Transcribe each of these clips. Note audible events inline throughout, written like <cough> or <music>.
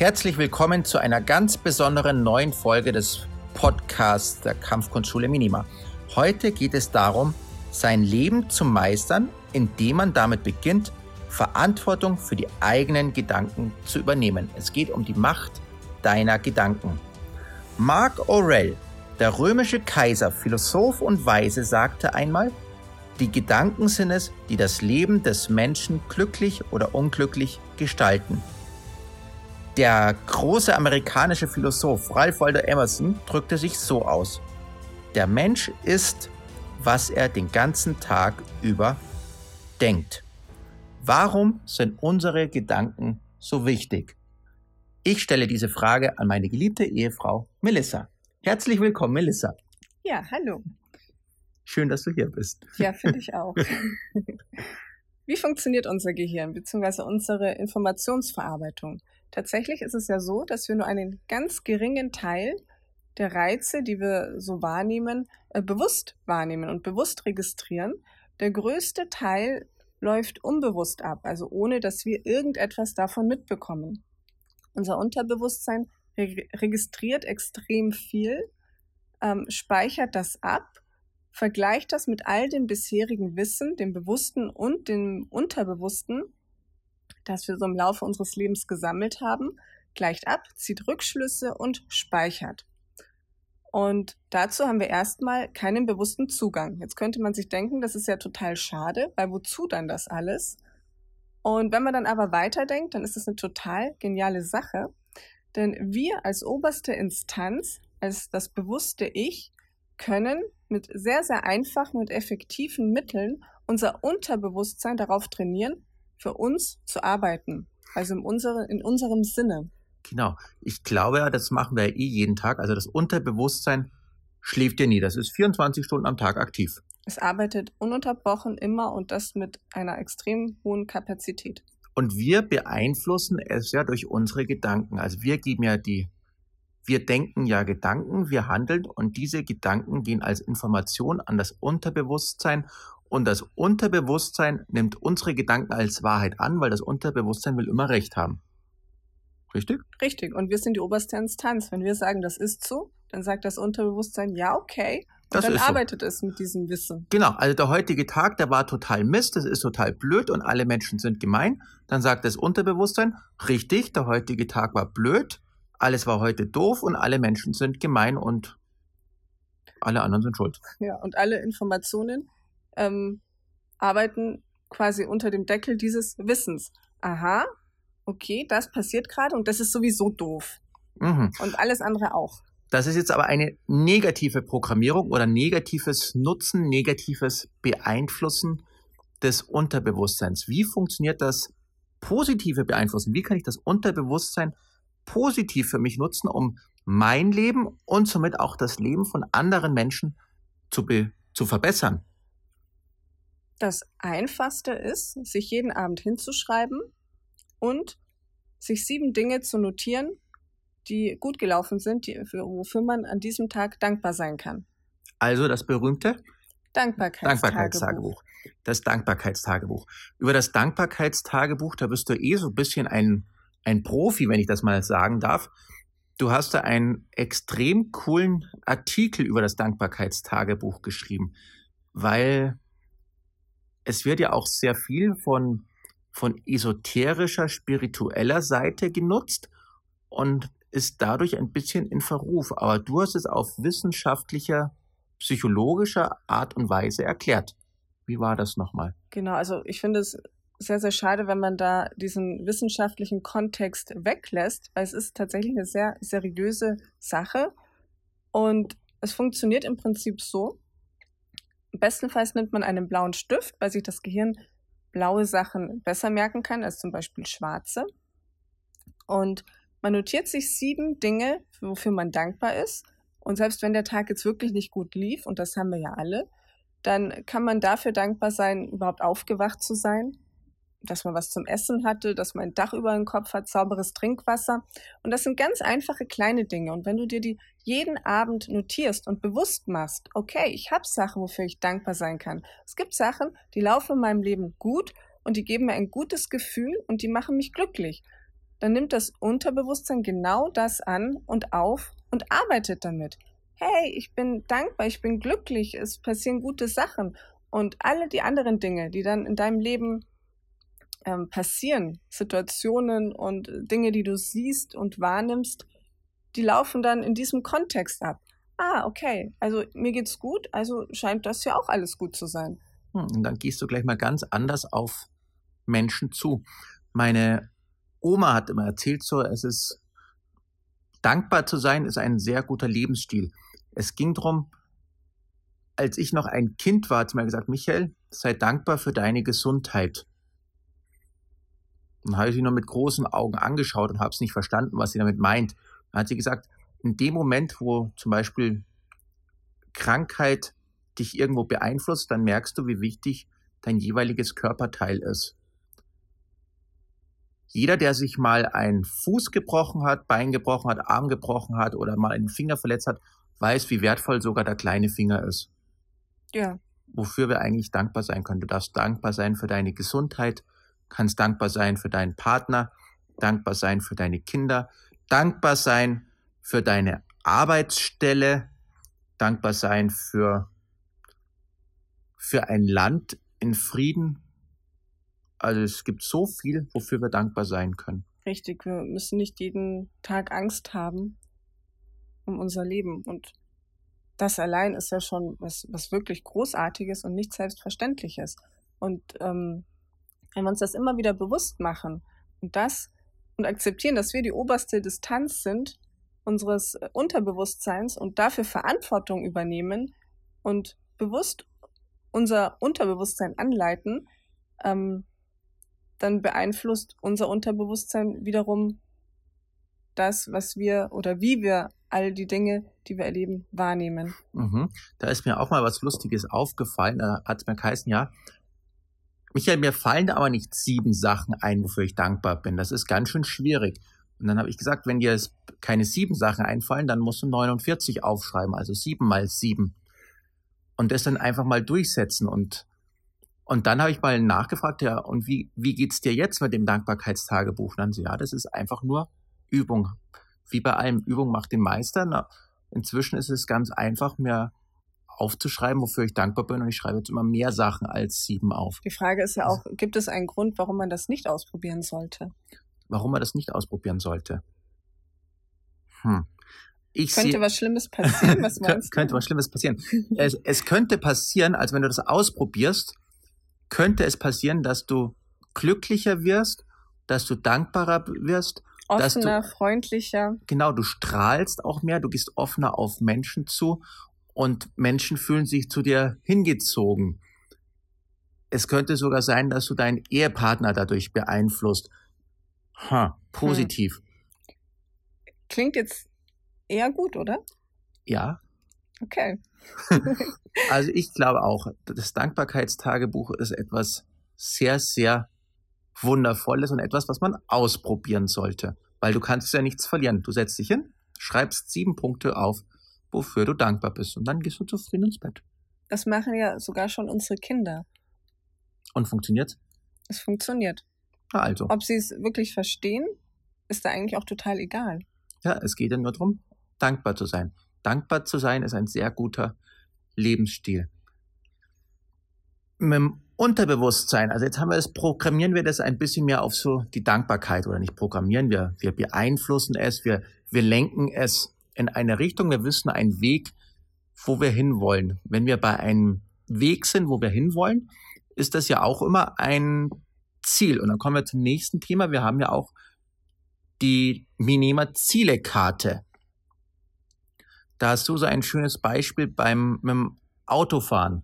Herzlich willkommen zu einer ganz besonderen neuen Folge des Podcasts der Kampfkunstschule Minima. Heute geht es darum, sein Leben zu meistern, indem man damit beginnt, Verantwortung für die eigenen Gedanken zu übernehmen. Es geht um die Macht deiner Gedanken. Mark Aurel, der römische Kaiser, Philosoph und Weise, sagte einmal, die Gedanken sind es, die das Leben des Menschen glücklich oder unglücklich gestalten. Der große amerikanische Philosoph Ralph Waldo Emerson drückte sich so aus. Der Mensch ist, was er den ganzen Tag über denkt. Warum sind unsere Gedanken so wichtig? Ich stelle diese Frage an meine geliebte Ehefrau Melissa. Herzlich willkommen, Melissa. Ja, hallo. Schön, dass du hier bist. Ja, finde ich auch. <laughs> Wie funktioniert unser Gehirn bzw. unsere Informationsverarbeitung? Tatsächlich ist es ja so, dass wir nur einen ganz geringen Teil der Reize, die wir so wahrnehmen, äh, bewusst wahrnehmen und bewusst registrieren. Der größte Teil läuft unbewusst ab, also ohne dass wir irgendetwas davon mitbekommen. Unser Unterbewusstsein re registriert extrem viel, ähm, speichert das ab, vergleicht das mit all dem bisherigen Wissen, dem Bewussten und dem Unterbewussten das wir so im Laufe unseres Lebens gesammelt haben, gleicht ab, zieht Rückschlüsse und speichert. Und dazu haben wir erstmal keinen bewussten Zugang. Jetzt könnte man sich denken, das ist ja total schade, weil wozu dann das alles? Und wenn man dann aber weiterdenkt, dann ist das eine total geniale Sache. Denn wir als oberste Instanz, als das bewusste Ich, können mit sehr, sehr einfachen und effektiven Mitteln unser Unterbewusstsein darauf trainieren, für uns zu arbeiten. Also in, unsere, in unserem Sinne. Genau. Ich glaube ja, das machen wir ja eh jeden Tag. Also das Unterbewusstsein schläft ja nie. Das ist 24 Stunden am Tag aktiv. Es arbeitet ununterbrochen immer und das mit einer extrem hohen Kapazität. Und wir beeinflussen es ja durch unsere Gedanken. Also wir geben ja die, wir denken ja Gedanken, wir handeln und diese Gedanken gehen als Information an das Unterbewusstsein und das Unterbewusstsein nimmt unsere Gedanken als Wahrheit an, weil das Unterbewusstsein will immer Recht haben. Richtig? Richtig. Und wir sind die oberste Instanz. Wenn wir sagen, das ist so, dann sagt das Unterbewusstsein, ja, okay. Und das dann arbeitet so. es mit diesem Wissen. Genau. Also der heutige Tag, der war total Mist, das ist total blöd und alle Menschen sind gemein. Dann sagt das Unterbewusstsein, richtig, der heutige Tag war blöd, alles war heute doof und alle Menschen sind gemein und alle anderen sind schuld. Ja, und alle Informationen, ähm, arbeiten quasi unter dem Deckel dieses Wissens. Aha, okay, das passiert gerade und das ist sowieso doof. Mhm. Und alles andere auch. Das ist jetzt aber eine negative Programmierung oder negatives Nutzen, negatives Beeinflussen des Unterbewusstseins. Wie funktioniert das positive Beeinflussen? Wie kann ich das Unterbewusstsein positiv für mich nutzen, um mein Leben und somit auch das Leben von anderen Menschen zu, zu verbessern? Das Einfachste ist, sich jeden Abend hinzuschreiben und sich sieben Dinge zu notieren, die gut gelaufen sind, die, wofür man an diesem Tag dankbar sein kann. Also das berühmte Dankbarkeitstagebuch. Dankbarkeitstagebuch. Das Dankbarkeitstagebuch. Über das Dankbarkeitstagebuch, da bist du eh so ein bisschen ein, ein Profi, wenn ich das mal sagen darf. Du hast da einen extrem coolen Artikel über das Dankbarkeitstagebuch geschrieben, weil es wird ja auch sehr viel von, von esoterischer, spiritueller Seite genutzt und ist dadurch ein bisschen in Verruf. Aber du hast es auf wissenschaftlicher, psychologischer Art und Weise erklärt. Wie war das nochmal? Genau, also ich finde es sehr, sehr schade, wenn man da diesen wissenschaftlichen Kontext weglässt, weil es ist tatsächlich eine sehr seriöse Sache und es funktioniert im Prinzip so, Bestenfalls nimmt man einen blauen Stift, weil sich das Gehirn blaue Sachen besser merken kann als zum Beispiel schwarze. Und man notiert sich sieben Dinge, wofür man dankbar ist. Und selbst wenn der Tag jetzt wirklich nicht gut lief, und das haben wir ja alle, dann kann man dafür dankbar sein, überhaupt aufgewacht zu sein, dass man was zum Essen hatte, dass man ein Dach über dem Kopf hat, sauberes Trinkwasser. Und das sind ganz einfache kleine Dinge. Und wenn du dir die jeden Abend notierst und bewusst machst, okay, ich habe Sachen, wofür ich dankbar sein kann. Es gibt Sachen, die laufen in meinem Leben gut und die geben mir ein gutes Gefühl und die machen mich glücklich. dann nimmt das Unterbewusstsein genau das an und auf und arbeitet damit. Hey, ich bin dankbar, ich bin glücklich, es passieren gute Sachen. Und alle die anderen Dinge, die dann in deinem Leben ähm, passieren, Situationen und Dinge, die du siehst und wahrnimmst, die laufen dann in diesem Kontext ab. Ah, okay, also mir geht's gut, also scheint das ja auch alles gut zu sein. Hm, und dann gehst du gleich mal ganz anders auf Menschen zu. Meine Oma hat immer erzählt so, es ist dankbar zu sein, ist ein sehr guter Lebensstil. Es ging darum, als ich noch ein Kind war, hat sie mir gesagt, Michael, sei dankbar für deine Gesundheit. Dann habe ich sie nur mit großen Augen angeschaut und habe es nicht verstanden, was sie damit meint. Dann hat sie gesagt, in dem Moment, wo zum Beispiel Krankheit dich irgendwo beeinflusst, dann merkst du, wie wichtig dein jeweiliges Körperteil ist. Jeder, der sich mal einen Fuß gebrochen hat, Bein gebrochen hat, Arm gebrochen hat oder mal einen Finger verletzt hat, weiß, wie wertvoll sogar der kleine Finger ist. Ja. Wofür wir eigentlich dankbar sein können. Du darfst dankbar sein für deine Gesundheit, kannst dankbar sein für deinen Partner, dankbar sein für deine Kinder, dankbar sein für deine Arbeitsstelle, dankbar sein für, für ein Land in Frieden. Also es gibt so viel, wofür wir dankbar sein können. Richtig, wir müssen nicht jeden Tag Angst haben um unser Leben. Und das allein ist ja schon was, was wirklich Großartiges und nicht Selbstverständliches. Und ähm, wenn wir uns das immer wieder bewusst machen und das und akzeptieren, dass wir die oberste Distanz sind unseres Unterbewusstseins und dafür Verantwortung übernehmen und bewusst unser Unterbewusstsein anleiten, ähm, dann beeinflusst unser Unterbewusstsein wiederum das, was wir oder wie wir all die Dinge, die wir erleben, wahrnehmen. Mhm. Da ist mir auch mal was Lustiges aufgefallen. Da hat es mir geheißen, ja, Michael, mir fallen aber nicht sieben Sachen ein, wofür ich dankbar bin. Das ist ganz schön schwierig. Und dann habe ich gesagt, wenn dir keine sieben Sachen einfallen, dann musst du 49 aufschreiben, also sieben mal sieben. Und das dann einfach mal durchsetzen. Und, und dann habe ich mal nachgefragt, ja, und wie, wie geht's dir jetzt mit dem Dankbarkeitstagebuch? Und dann so, ja, das ist einfach nur Übung. Wie bei allem, Übung macht den Meister. Na, inzwischen ist es ganz einfach, mir aufzuschreiben, wofür ich dankbar bin. Und ich schreibe jetzt immer mehr Sachen als sieben auf. Die Frage ist ja auch, gibt es einen Grund, warum man das nicht ausprobieren sollte? Warum man das nicht ausprobieren sollte? Hm. Ich könnte seh, was Schlimmes passieren? Was <laughs> meinst könnte was Schlimmes passieren. es, es könnte passieren, als wenn du das ausprobierst, könnte es passieren, dass du glücklicher wirst, dass du dankbarer wirst, offener, du, freundlicher. Genau, du strahlst auch mehr, du gehst offener auf Menschen zu und Menschen fühlen sich zu dir hingezogen. Es könnte sogar sein, dass du deinen Ehepartner dadurch beeinflusst. Ha, positiv. Hm. Klingt jetzt eher gut, oder? Ja. Okay. <laughs> also ich glaube auch, das Dankbarkeitstagebuch ist etwas sehr, sehr Wundervolles und etwas, was man ausprobieren sollte. Weil du kannst ja nichts verlieren. Du setzt dich hin, schreibst sieben Punkte auf wofür du dankbar bist. Und dann gehst du zufrieden ins Bett. Das machen ja sogar schon unsere Kinder. Und funktioniert? Es funktioniert. Ja, also. Ob sie es wirklich verstehen, ist da eigentlich auch total egal. Ja, es geht ja nur darum, dankbar zu sein. Dankbar zu sein ist ein sehr guter Lebensstil. Mit dem Unterbewusstsein, also jetzt haben wir es, programmieren wir das ein bisschen mehr auf so die Dankbarkeit oder nicht programmieren wir, wir beeinflussen es, wir, wir lenken es in eine Richtung, wir wissen einen Weg, wo wir hinwollen. Wenn wir bei einem Weg sind, wo wir hinwollen, ist das ja auch immer ein Ziel. Und dann kommen wir zum nächsten Thema. Wir haben ja auch die Minima Zielekarte. Da hast du so ein schönes Beispiel beim dem Autofahren.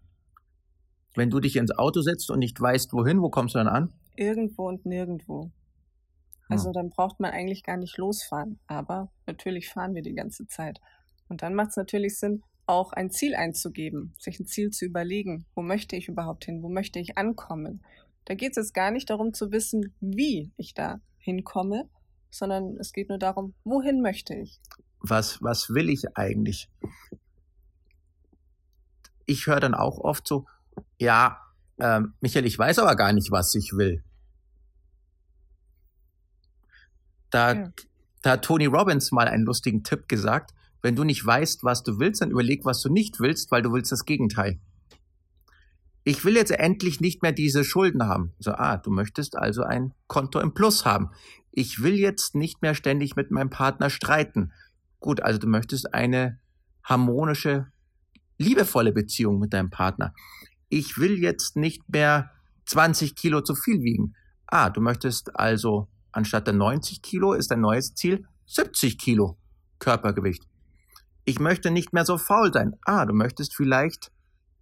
Wenn du dich ins Auto setzt und nicht weißt, wohin, wo kommst du dann an? Irgendwo und nirgendwo. Also dann braucht man eigentlich gar nicht losfahren. Aber natürlich fahren wir die ganze Zeit. Und dann macht es natürlich Sinn, auch ein Ziel einzugeben, sich ein Ziel zu überlegen. Wo möchte ich überhaupt hin? Wo möchte ich ankommen? Da geht es jetzt gar nicht darum zu wissen, wie ich da hinkomme, sondern es geht nur darum, wohin möchte ich? Was, was will ich eigentlich? Ich höre dann auch oft so, ja, ähm, Michael, ich weiß aber gar nicht, was ich will. Da, ja. da hat Tony Robbins mal einen lustigen Tipp gesagt. Wenn du nicht weißt, was du willst, dann überleg, was du nicht willst, weil du willst das Gegenteil. Ich will jetzt endlich nicht mehr diese Schulden haben. So, ah, du möchtest also ein Konto im Plus haben. Ich will jetzt nicht mehr ständig mit meinem Partner streiten. Gut, also du möchtest eine harmonische, liebevolle Beziehung mit deinem Partner. Ich will jetzt nicht mehr 20 Kilo zu viel wiegen. Ah, du möchtest also anstatt der 90 Kilo ist dein neues Ziel 70 Kilo Körpergewicht. Ich möchte nicht mehr so faul sein. Ah, du möchtest vielleicht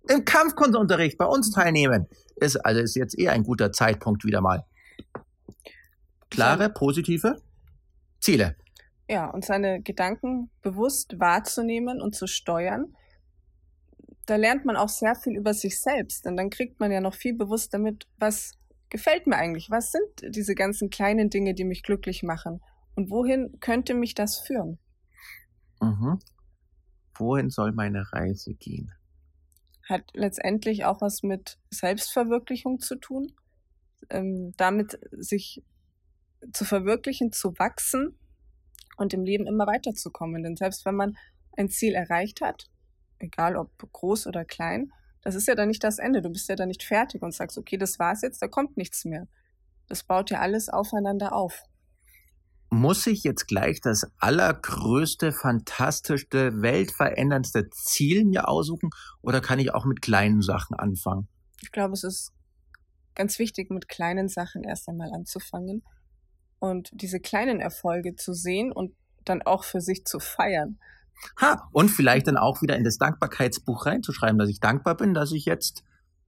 im Kampfkundeunterricht bei uns teilnehmen. Ist also ist jetzt eher ein guter Zeitpunkt wieder mal. Klare, positive Ziele. Ja, und seine Gedanken bewusst wahrzunehmen und zu steuern. Da lernt man auch sehr viel über sich selbst, denn dann kriegt man ja noch viel bewusster mit, was gefällt mir eigentlich? Was sind diese ganzen kleinen Dinge, die mich glücklich machen? Und wohin könnte mich das führen? Mhm. Wohin soll meine Reise gehen? Hat letztendlich auch was mit Selbstverwirklichung zu tun. Ähm, damit sich zu verwirklichen, zu wachsen und im Leben immer weiterzukommen. Denn selbst wenn man ein Ziel erreicht hat, egal ob groß oder klein, das ist ja dann nicht das Ende. Du bist ja dann nicht fertig und sagst, okay, das war's jetzt, da kommt nichts mehr. Das baut ja alles aufeinander auf. Muss ich jetzt gleich das allergrößte, fantastischste, weltveränderndste Ziel mir aussuchen oder kann ich auch mit kleinen Sachen anfangen? Ich glaube, es ist ganz wichtig, mit kleinen Sachen erst einmal anzufangen und diese kleinen Erfolge zu sehen und dann auch für sich zu feiern. Ha, und vielleicht dann auch wieder in das Dankbarkeitsbuch reinzuschreiben, dass ich dankbar bin, dass ich jetzt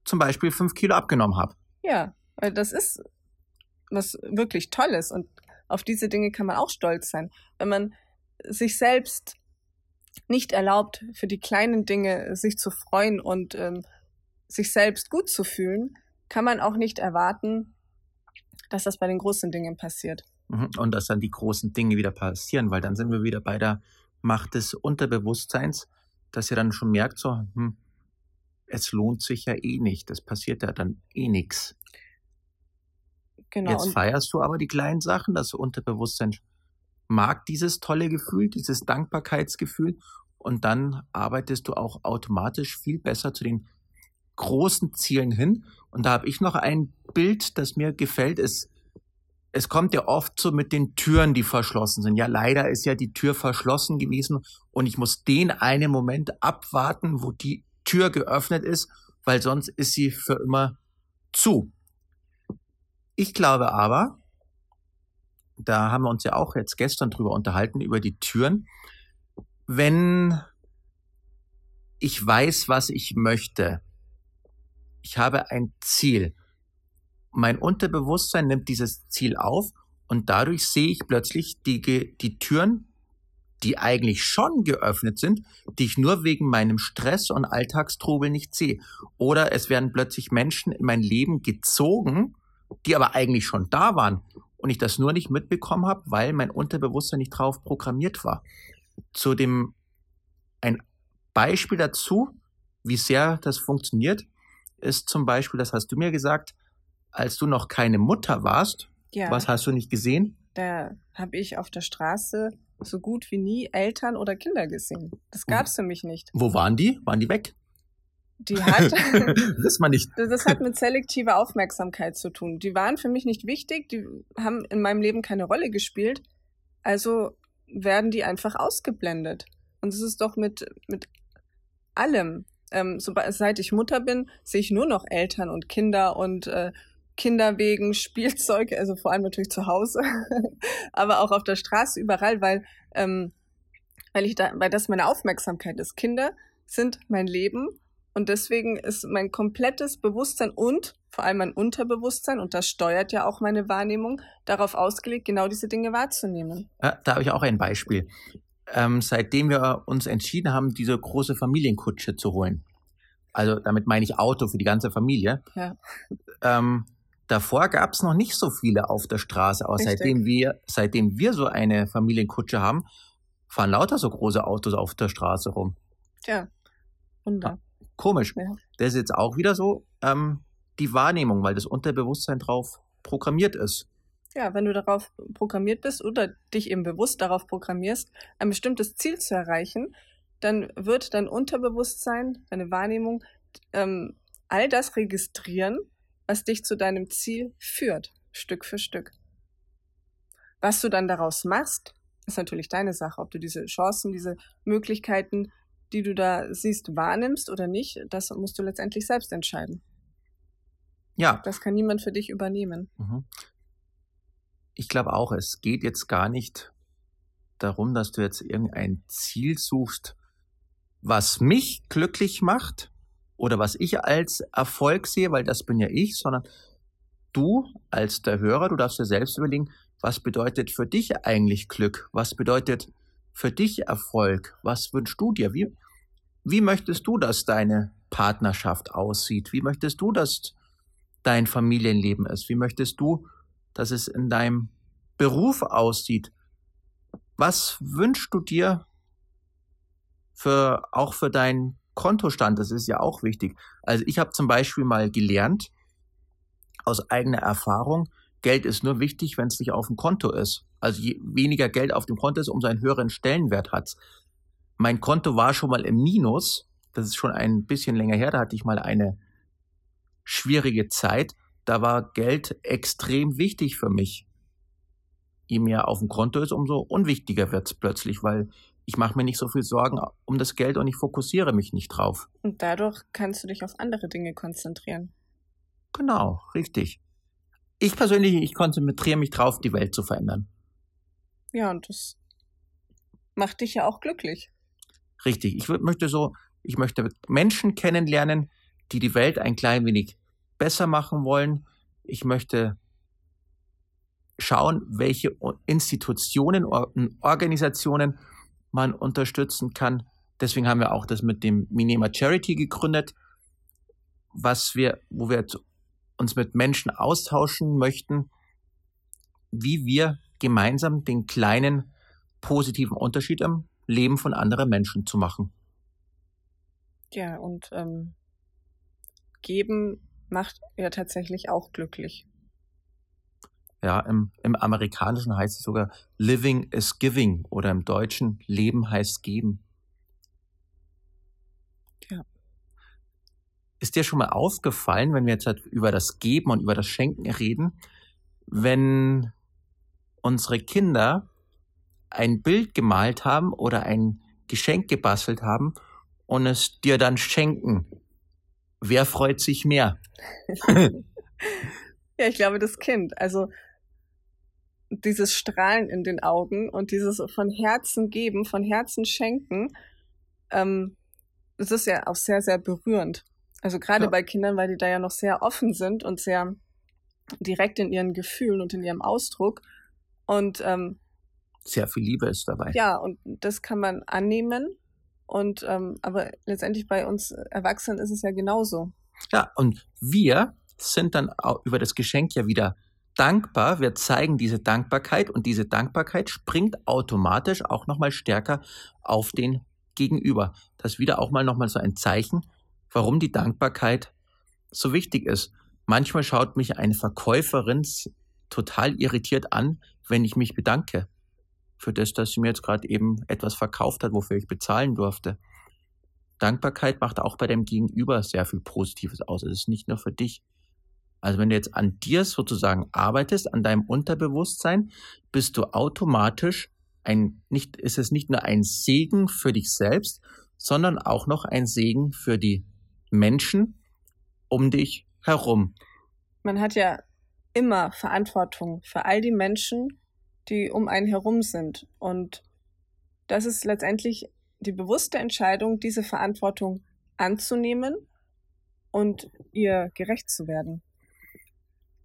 zum Beispiel fünf Kilo abgenommen habe. Ja, weil das ist was wirklich Tolles und auf diese Dinge kann man auch stolz sein. Wenn man sich selbst nicht erlaubt, für die kleinen Dinge sich zu freuen und ähm, sich selbst gut zu fühlen, kann man auch nicht erwarten, dass das bei den großen Dingen passiert. Mhm, und dass dann die großen Dinge wieder passieren, weil dann sind wir wieder bei der Macht des Unterbewusstseins, dass ihr dann schon merkt, so, hm, es lohnt sich ja eh nicht, das passiert ja dann eh nichts. Genau. Jetzt feierst du aber die kleinen Sachen, das Unterbewusstsein mag dieses tolle Gefühl, dieses Dankbarkeitsgefühl und dann arbeitest du auch automatisch viel besser zu den großen Zielen hin. Und da habe ich noch ein Bild, das mir gefällt. Es es kommt ja oft so mit den Türen, die verschlossen sind. Ja, leider ist ja die Tür verschlossen gewesen und ich muss den einen Moment abwarten, wo die Tür geöffnet ist, weil sonst ist sie für immer zu. Ich glaube aber, da haben wir uns ja auch jetzt gestern drüber unterhalten, über die Türen, wenn ich weiß, was ich möchte, ich habe ein Ziel, mein Unterbewusstsein nimmt dieses Ziel auf und dadurch sehe ich plötzlich die, die Türen, die eigentlich schon geöffnet sind, die ich nur wegen meinem Stress und Alltagstrubel nicht sehe. Oder es werden plötzlich Menschen in mein Leben gezogen, die aber eigentlich schon da waren und ich das nur nicht mitbekommen habe, weil mein Unterbewusstsein nicht drauf programmiert war. Zu dem ein Beispiel dazu, wie sehr das funktioniert, ist zum Beispiel, das hast du mir gesagt, als du noch keine Mutter warst, ja. was hast du nicht gesehen? Da habe ich auf der Straße so gut wie nie Eltern oder Kinder gesehen. Das gab es für mich nicht. Wo waren die? Waren die weg? Die hat. <laughs> das man nicht. Das hat mit selektiver Aufmerksamkeit zu tun. Die waren für mich nicht wichtig, die haben in meinem Leben keine Rolle gespielt. Also werden die einfach ausgeblendet. Und es ist doch mit, mit allem. Ähm, sobald, seit ich Mutter bin, sehe ich nur noch Eltern und Kinder und äh, Kinderwegen, Spielzeug, also vor allem natürlich zu Hause, <laughs> aber auch auf der Straße überall, weil, ähm, weil ich da, weil das meine Aufmerksamkeit ist. Kinder sind mein Leben und deswegen ist mein komplettes Bewusstsein und vor allem mein Unterbewusstsein, und das steuert ja auch meine Wahrnehmung, darauf ausgelegt, genau diese Dinge wahrzunehmen. Ja, da habe ich auch ein Beispiel. Ähm, seitdem wir uns entschieden haben, diese große Familienkutsche zu holen, also damit meine ich Auto für die ganze Familie, ja. ähm, Davor gab es noch nicht so viele auf der Straße, aber seitdem wir, seitdem wir so eine Familienkutsche haben, fahren lauter so große Autos auf der Straße rum. Ja, wunderbar. Komisch. Ja. Das ist jetzt auch wieder so ähm, die Wahrnehmung, weil das Unterbewusstsein drauf programmiert ist. Ja, wenn du darauf programmiert bist oder dich eben bewusst darauf programmierst, ein bestimmtes Ziel zu erreichen, dann wird dein Unterbewusstsein, deine Wahrnehmung, ähm, all das registrieren, was dich zu deinem Ziel führt, Stück für Stück. Was du dann daraus machst, ist natürlich deine Sache, ob du diese Chancen, diese Möglichkeiten, die du da siehst, wahrnimmst oder nicht, das musst du letztendlich selbst entscheiden. Ja. Das kann niemand für dich übernehmen. Mhm. Ich glaube auch, es geht jetzt gar nicht darum, dass du jetzt irgendein Ziel suchst, was mich glücklich macht oder was ich als Erfolg sehe, weil das bin ja ich, sondern du als der Hörer, du darfst dir selbst überlegen, was bedeutet für dich eigentlich Glück? Was bedeutet für dich Erfolg? Was wünschst du dir? Wie, wie möchtest du, dass deine Partnerschaft aussieht? Wie möchtest du, dass dein Familienleben ist? Wie möchtest du, dass es in deinem Beruf aussieht? Was wünschst du dir für, auch für deinen Kontostand? Das ist ja auch wichtig. Also ich habe zum Beispiel mal gelernt, aus eigener Erfahrung, Geld ist nur wichtig, wenn es nicht auf dem Konto ist. Also je weniger Geld auf dem Konto ist, umso einen höheren Stellenwert hat Mein Konto war schon mal im Minus. Das ist schon ein bisschen länger her. Da hatte ich mal eine schwierige Zeit. Da war Geld extrem wichtig für mich. Je mehr auf dem Konto ist, umso unwichtiger wird es plötzlich, weil ich mache mir nicht so viel Sorgen um das Geld und ich fokussiere mich nicht drauf. Und dadurch kannst du dich auf andere Dinge konzentrieren. Genau, richtig. Ich persönlich, ich konzentriere mich drauf, die Welt zu verändern. Ja, und das macht dich ja auch glücklich. Richtig. Ich möchte so, ich möchte Menschen kennenlernen, die die Welt ein klein wenig besser machen wollen. Ich möchte schauen, welche Institutionen und Organisationen man unterstützen kann. Deswegen haben wir auch das mit dem Minima Charity gegründet, was wir, wo wir uns mit Menschen austauschen möchten, wie wir gemeinsam den kleinen positiven Unterschied im Leben von anderen Menschen zu machen. Ja, und ähm, geben macht ja tatsächlich auch glücklich. Ja, im, im Amerikanischen heißt es sogar Living is Giving oder im Deutschen Leben heißt geben. Ja. Ist dir schon mal aufgefallen, wenn wir jetzt halt über das Geben und über das Schenken reden, wenn unsere Kinder ein Bild gemalt haben oder ein Geschenk gebastelt haben und es dir dann schenken, wer freut sich mehr? <laughs> ja, ich glaube, das Kind. Also dieses Strahlen in den Augen und dieses von Herzen geben, von Herzen schenken, ähm, das ist ja auch sehr, sehr berührend. Also gerade ja. bei Kindern, weil die da ja noch sehr offen sind und sehr direkt in ihren Gefühlen und in ihrem Ausdruck. Und ähm, sehr viel Liebe ist dabei. Ja, und das kann man annehmen. Und ähm, aber letztendlich bei uns Erwachsenen ist es ja genauso. Ja, und wir sind dann auch über das Geschenk ja wieder dankbar. Wir zeigen diese Dankbarkeit und diese Dankbarkeit springt automatisch auch nochmal stärker auf den Gegenüber. Das ist wieder auch mal nochmal so ein Zeichen, warum die Dankbarkeit so wichtig ist. Manchmal schaut mich eine Verkäuferin total irritiert an, wenn ich mich bedanke für das, dass sie mir jetzt gerade eben etwas verkauft hat, wofür ich bezahlen durfte. Dankbarkeit macht auch bei dem Gegenüber sehr viel Positives aus. Es ist nicht nur für dich. Also wenn du jetzt an dir sozusagen arbeitest, an deinem Unterbewusstsein, bist du automatisch ein, nicht, ist es nicht nur ein Segen für dich selbst, sondern auch noch ein Segen für die Menschen um dich herum. Man hat ja immer Verantwortung für all die Menschen, die um einen herum sind. Und das ist letztendlich die bewusste Entscheidung, diese Verantwortung anzunehmen und ihr gerecht zu werden.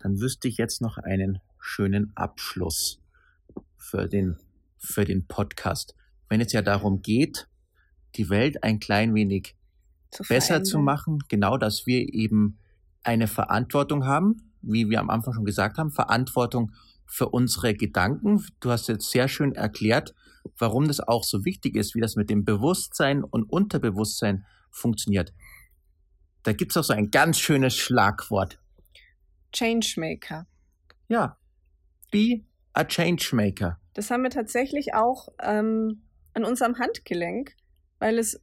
Dann wüsste ich jetzt noch einen schönen Abschluss für den, für den Podcast. Wenn es ja darum geht, die Welt ein klein wenig zu besser zu machen, genau, dass wir eben eine Verantwortung haben, wie wir am Anfang schon gesagt haben, Verantwortung für unsere Gedanken. Du hast jetzt sehr schön erklärt, warum das auch so wichtig ist, wie das mit dem Bewusstsein und Unterbewusstsein funktioniert. Da gibt es auch so ein ganz schönes Schlagwort. Changemaker. Ja. be a changemaker. Das haben wir tatsächlich auch ähm, an unserem Handgelenk, weil es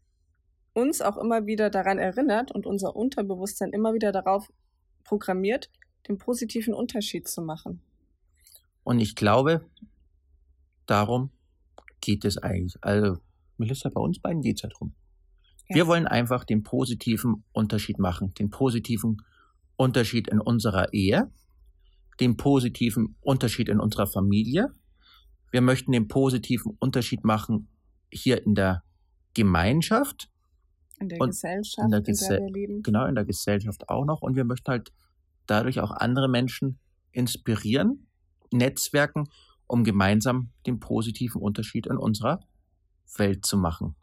uns auch immer wieder daran erinnert und unser Unterbewusstsein immer wieder darauf programmiert, den positiven Unterschied zu machen. Und ich glaube, darum geht es eigentlich. Also, Melissa, bei uns beiden geht es ja drum. Ja. Wir wollen einfach den positiven Unterschied machen, den positiven Unterschied in unserer Ehe, den positiven Unterschied in unserer Familie. Wir möchten den positiven Unterschied machen hier in der Gemeinschaft. In der Gesellschaft, in der, Gese in der wir leben. Genau, in der Gesellschaft auch noch. Und wir möchten halt dadurch auch andere Menschen inspirieren, netzwerken, um gemeinsam den positiven Unterschied in unserer Welt zu machen.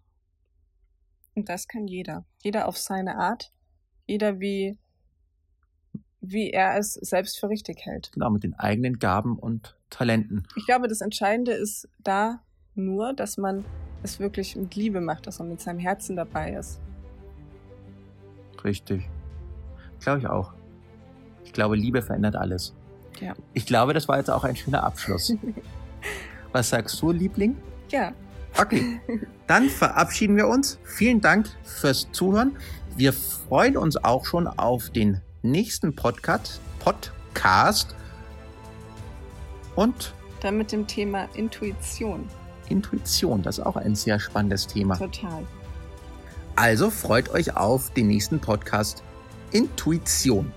Und das kann jeder. Jeder auf seine Art. Jeder wie, wie er es selbst für richtig hält. Genau, mit den eigenen Gaben und Talenten. Ich glaube, das Entscheidende ist da nur, dass man es wirklich mit Liebe macht, dass man mit seinem Herzen dabei ist. Richtig. Glaube ich auch. Ich glaube, Liebe verändert alles. Ja. Ich glaube, das war jetzt auch ein schöner Abschluss. <laughs> Was sagst du, Liebling? Ja. Okay, dann verabschieden wir uns. Vielen Dank fürs Zuhören. Wir freuen uns auch schon auf den nächsten Podcast. Podcast. Und dann mit dem Thema Intuition. Intuition, das ist auch ein sehr spannendes Thema. Total. Also freut euch auf den nächsten Podcast Intuition.